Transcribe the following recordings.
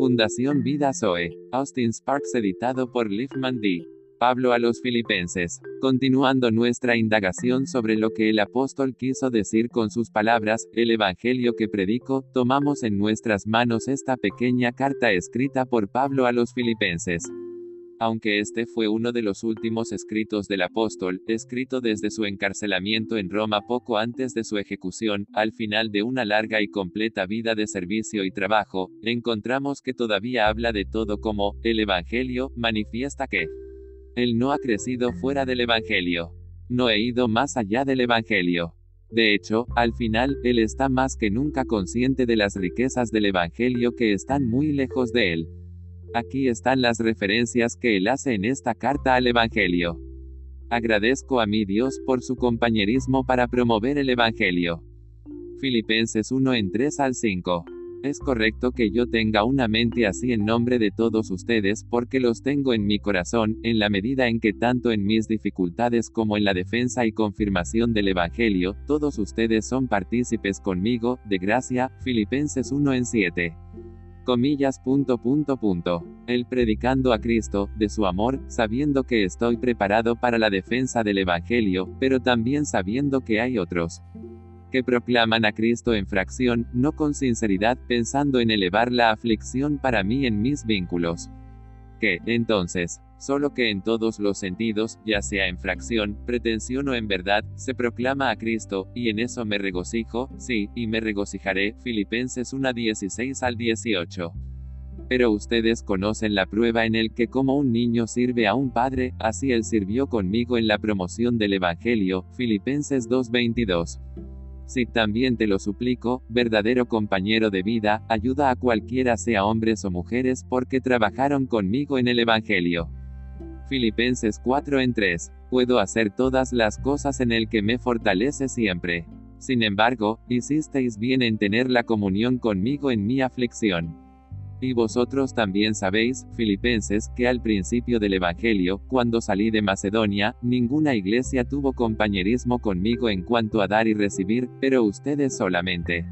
Fundación Vida Zoe. Austin Sparks editado por Liefman D. Pablo a los filipenses. Continuando nuestra indagación sobre lo que el apóstol quiso decir con sus palabras, el Evangelio que predico, tomamos en nuestras manos esta pequeña carta escrita por Pablo a los filipenses aunque este fue uno de los últimos escritos del apóstol, escrito desde su encarcelamiento en Roma poco antes de su ejecución, al final de una larga y completa vida de servicio y trabajo, encontramos que todavía habla de todo como, el Evangelio, manifiesta que él no ha crecido fuera del Evangelio. No he ido más allá del Evangelio. De hecho, al final, él está más que nunca consciente de las riquezas del Evangelio que están muy lejos de él. Aquí están las referencias que él hace en esta carta al Evangelio. Agradezco a mi Dios por su compañerismo para promover el Evangelio. Filipenses 1 en 3 al 5. Es correcto que yo tenga una mente así en nombre de todos ustedes porque los tengo en mi corazón, en la medida en que tanto en mis dificultades como en la defensa y confirmación del Evangelio, todos ustedes son partícipes conmigo, de gracia, Filipenses 1 en 7 comillas punto punto punto. El predicando a Cristo, de su amor, sabiendo que estoy preparado para la defensa del Evangelio, pero también sabiendo que hay otros que proclaman a Cristo en fracción, no con sinceridad, pensando en elevar la aflicción para mí en mis vínculos. Que, entonces, solo que en todos los sentidos, ya sea en fracción, pretensión o en verdad, se proclama a Cristo, y en eso me regocijo, sí, y me regocijaré, Filipenses 1 16 al 18. Pero ustedes conocen la prueba en el que como un niño sirve a un padre, así él sirvió conmigo en la promoción del Evangelio, Filipenses 2:22. Si también te lo suplico, verdadero compañero de vida, ayuda a cualquiera sea hombres o mujeres porque trabajaron conmigo en el Evangelio. Filipenses 4 en 3. Puedo hacer todas las cosas en el que me fortalece siempre. Sin embargo, hicisteis bien en tener la comunión conmigo en mi aflicción. Y vosotros también sabéis, filipenses, que al principio del Evangelio, cuando salí de Macedonia, ninguna iglesia tuvo compañerismo conmigo en cuanto a dar y recibir, pero ustedes solamente.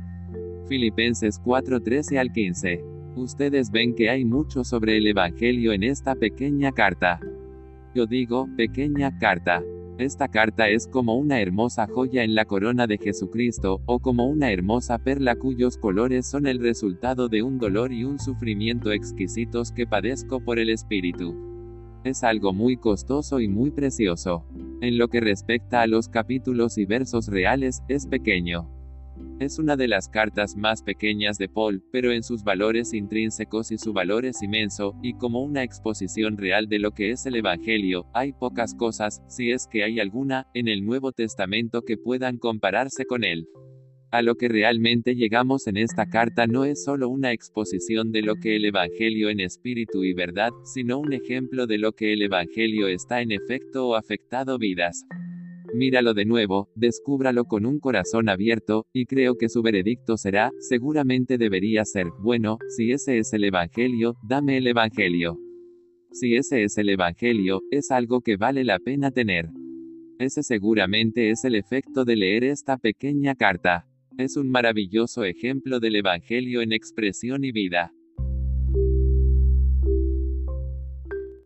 Filipenses 4 13 al 15. Ustedes ven que hay mucho sobre el Evangelio en esta pequeña carta. Yo digo, pequeña carta. Esta carta es como una hermosa joya en la corona de Jesucristo, o como una hermosa perla cuyos colores son el resultado de un dolor y un sufrimiento exquisitos que padezco por el Espíritu. Es algo muy costoso y muy precioso. En lo que respecta a los capítulos y versos reales, es pequeño. Es una de las cartas más pequeñas de Paul, pero en sus valores intrínsecos y su valor es inmenso, y como una exposición real de lo que es el Evangelio, hay pocas cosas, si es que hay alguna, en el Nuevo Testamento que puedan compararse con él. A lo que realmente llegamos en esta carta no es solo una exposición de lo que el Evangelio en espíritu y verdad, sino un ejemplo de lo que el Evangelio está en efecto o afectado vidas. Míralo de nuevo, descúbralo con un corazón abierto, y creo que su veredicto será, seguramente debería ser, bueno, si ese es el Evangelio, dame el Evangelio. Si ese es el Evangelio, es algo que vale la pena tener. Ese seguramente es el efecto de leer esta pequeña carta. Es un maravilloso ejemplo del Evangelio en expresión y vida.